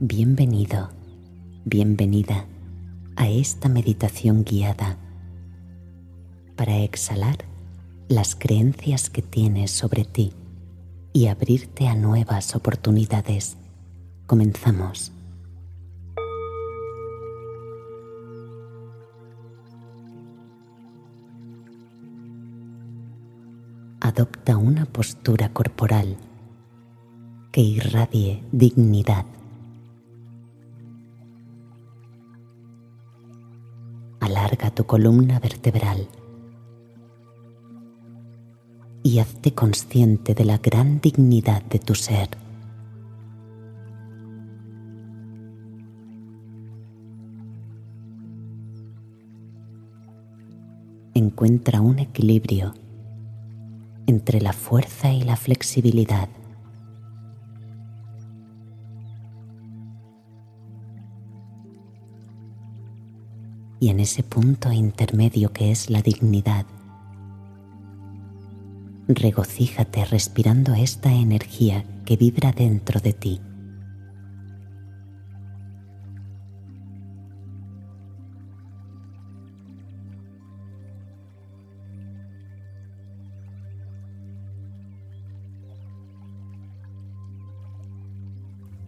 Bienvenido, bienvenida a esta meditación guiada para exhalar las creencias que tienes sobre ti y abrirte a nuevas oportunidades. Comenzamos. Adopta una postura corporal que irradie dignidad. Alarga tu columna vertebral y hazte consciente de la gran dignidad de tu ser. Encuentra un equilibrio entre la fuerza y la flexibilidad. Y en ese punto intermedio que es la dignidad, regocíjate respirando esta energía que vibra dentro de ti.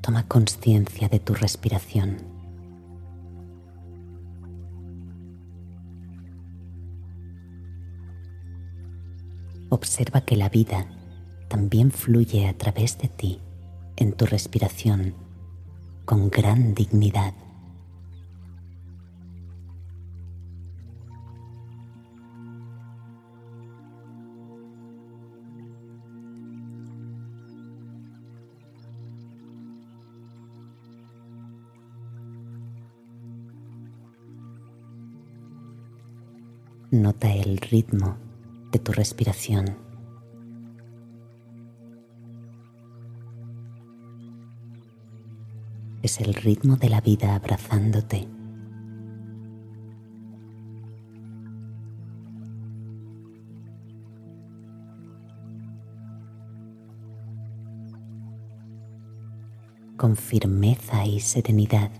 Toma conciencia de tu respiración. Observa que la vida también fluye a través de ti en tu respiración con gran dignidad. Nota el ritmo de tu respiración. Es el ritmo de la vida abrazándote. Con firmeza y serenidad,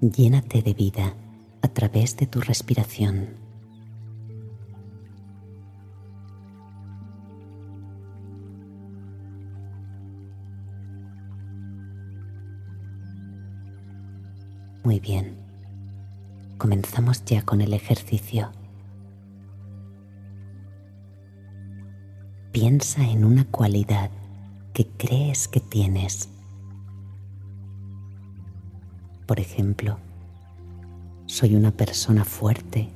llénate de vida a través de tu respiración. Muy bien. Comenzamos ya con el ejercicio. Piensa en una cualidad que crees que tienes. Por ejemplo, soy una persona fuerte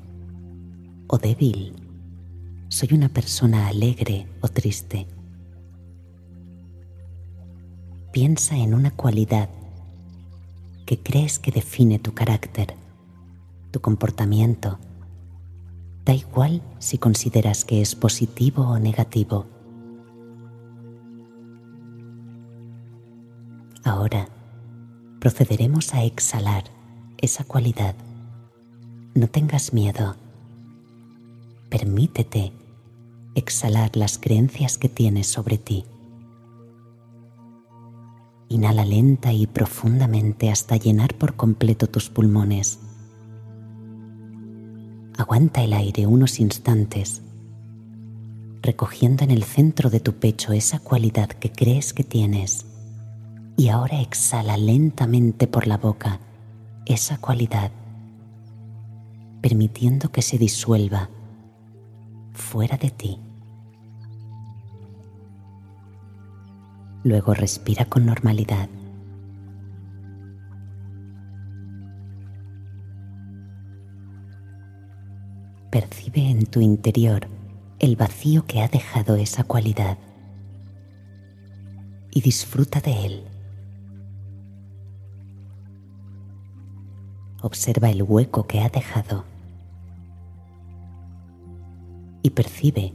o débil. Soy una persona alegre o triste. Piensa en una cualidad que crees que define tu carácter, tu comportamiento. Da igual si consideras que es positivo o negativo. Ahora procederemos a exhalar esa cualidad. No tengas miedo. Permítete exhalar las creencias que tienes sobre ti. Inhala lenta y profundamente hasta llenar por completo tus pulmones. Aguanta el aire unos instantes recogiendo en el centro de tu pecho esa cualidad que crees que tienes. Y ahora exhala lentamente por la boca esa cualidad, permitiendo que se disuelva fuera de ti. Luego respira con normalidad. Percibe en tu interior el vacío que ha dejado esa cualidad y disfruta de él. Observa el hueco que ha dejado y percibe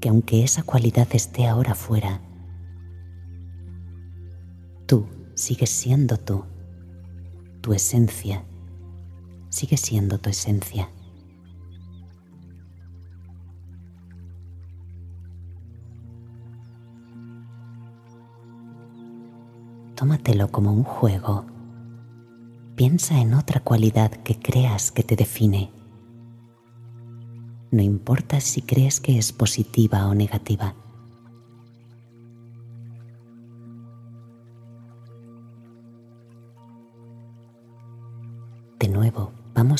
que aunque esa cualidad esté ahora fuera, tú sigues siendo tú, tu esencia sigue siendo tu esencia. tómatelo como un juego. Piensa en otra cualidad que creas que te define. No importa si crees que es positiva o negativa.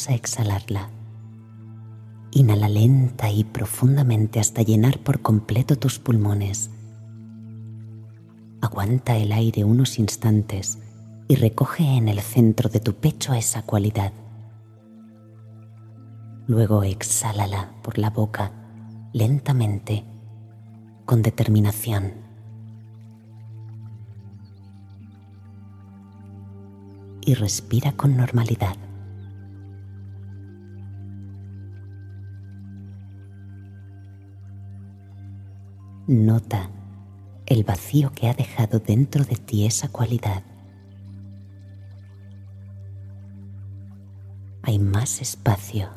A exhalarla. Inhala lenta y profundamente hasta llenar por completo tus pulmones Aguanta el aire unos instantes y recoge en el centro de tu pecho esa cualidad. Luego exhálala por la boca lentamente, con determinación. Y respira con normalidad. Nota el vacío que ha dejado dentro de ti esa cualidad. Hay más espacio.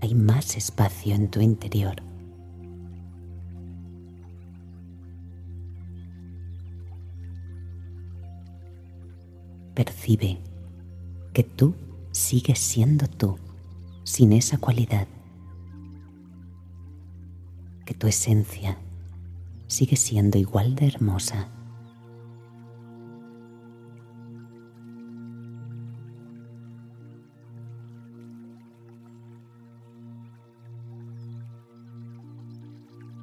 Hay más espacio en tu interior. Percibe que tú sigues siendo tú sin esa cualidad tu esencia sigue siendo igual de hermosa.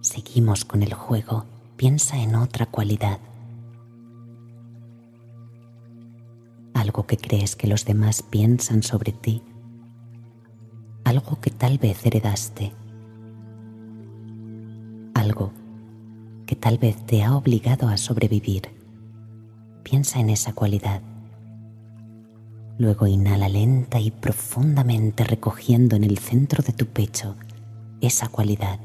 Seguimos con el juego. Piensa en otra cualidad. Algo que crees que los demás piensan sobre ti. Algo que tal vez heredaste tal vez te ha obligado a sobrevivir. Piensa en esa cualidad. Luego inhala lenta y profundamente recogiendo en el centro de tu pecho esa cualidad.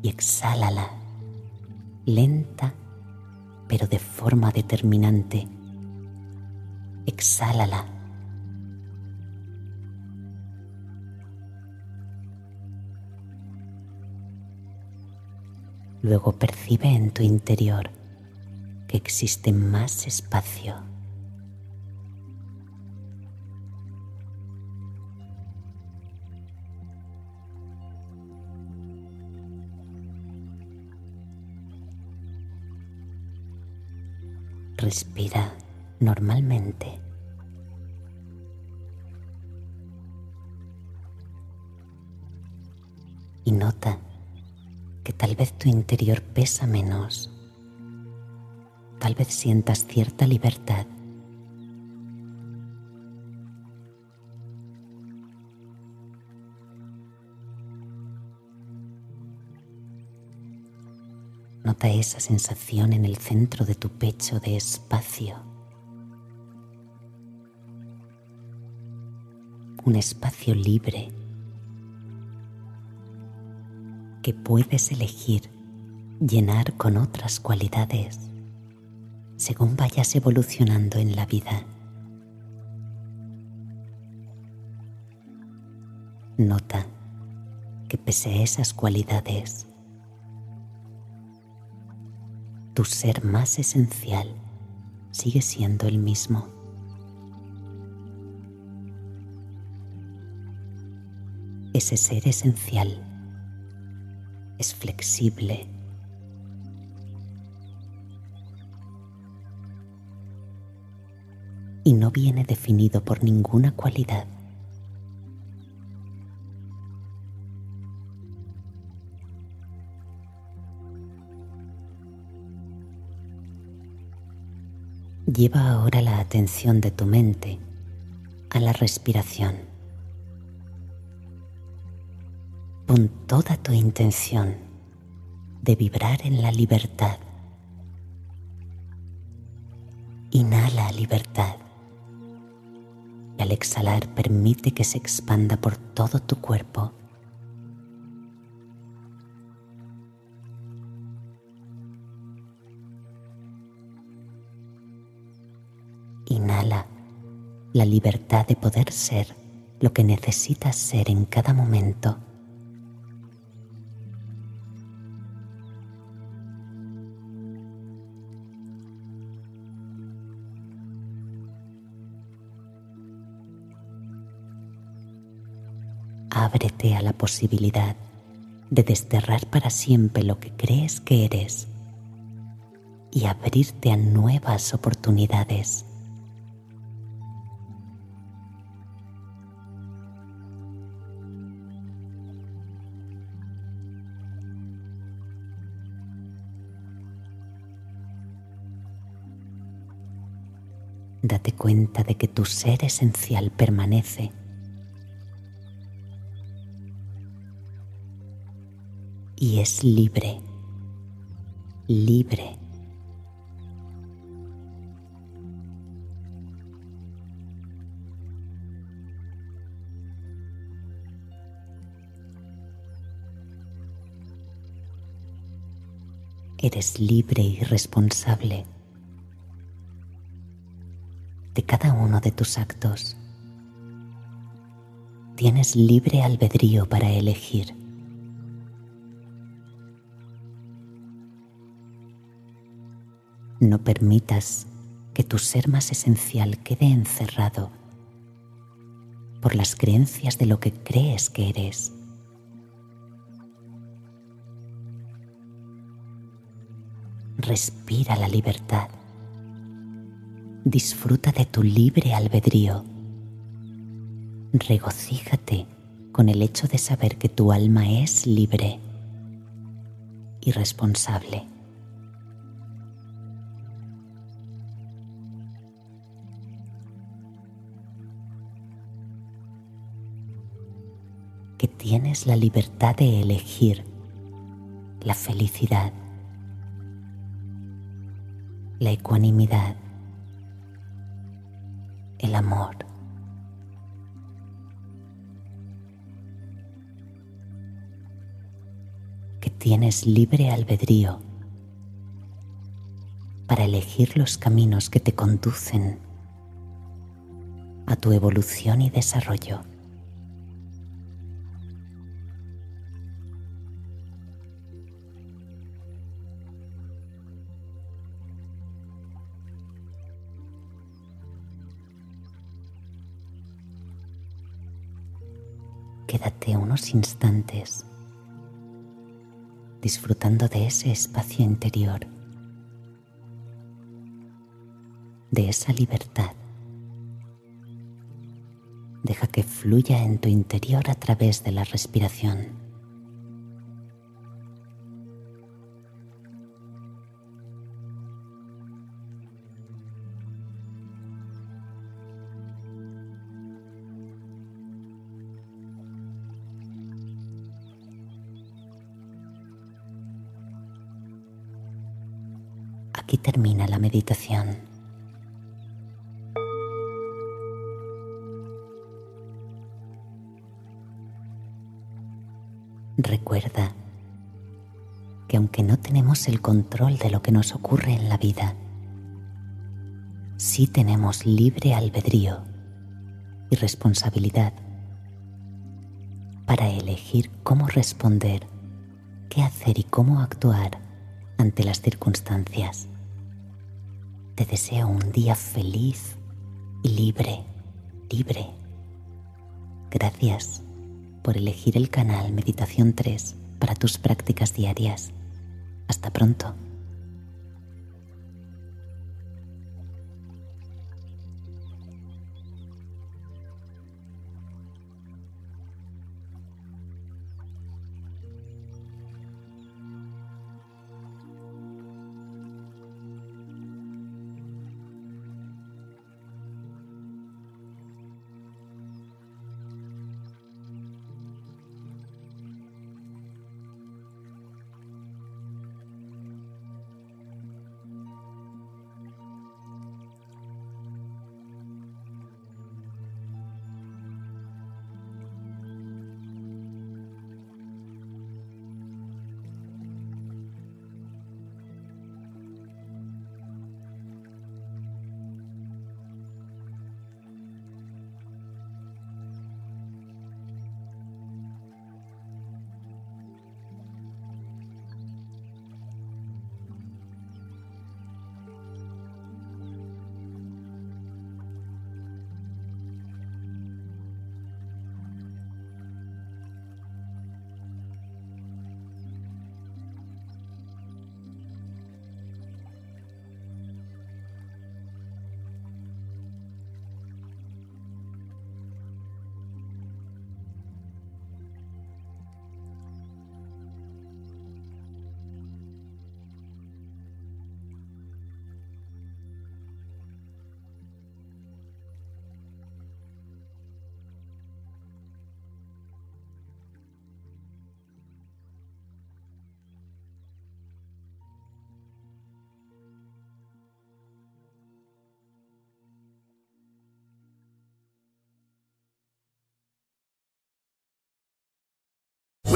Y exhálala lenta pero de forma determinante. Exhálala Luego percibe en tu interior que existe más espacio. Respira normalmente. Y nota tal vez tu interior pesa menos. Tal vez sientas cierta libertad. Nota esa sensación en el centro de tu pecho de espacio. Un espacio libre que puedes elegir llenar con otras cualidades según vayas evolucionando en la vida. Nota que pese a esas cualidades, tu ser más esencial sigue siendo el mismo. Ese ser esencial es flexible, y no viene definido por ninguna cualidad. Lleva ahora la atención de tu mente a la respiración. Pon toda tu intención de vibrar en la libertad. Inhala libertad y al exhalar permite que se expanda por todo tu cuerpo. Inhala la libertad de poder ser lo que necesitas ser en cada momento. Ábrete a la posibilidad de desterrar para siempre lo que crees que eres y abrirte a nuevas oportunidades. date cuenta de que tu ser esencial permanece. Y es libre, libre. Eres libre y responsable de cada uno de tus actos. Tienes libre albedrío para elegir. No permitas que tu ser más esencial quede encerrado por las creencias de lo que crees que eres. Respira la libertad disfruta de tu libre albedrío. Regocíjate con el hecho de saber que tu alma es libre y responsable. Tienes la libertad de elegir la felicidad, la ecuanimidad, el amor. Que tienes libre albedrío para elegir los caminos que te conducen a tu evolución y desarrollo. Quédate unos instantes disfrutando de ese espacio interior, de esa libertad. Deja que fluya en tu interior a través de la respiración. Aquí termina la meditación. Recuerda que aunque no tenemos el control de lo que nos ocurre en la vida, sí tenemos libre albedrío y responsabilidad para elegir cómo responder, qué hacer y cómo actuar ante las circunstancias. Te deseo un día feliz y libre, libre. Gracias por elegir el canal Meditación 3 para tus prácticas diarias. Hasta pronto.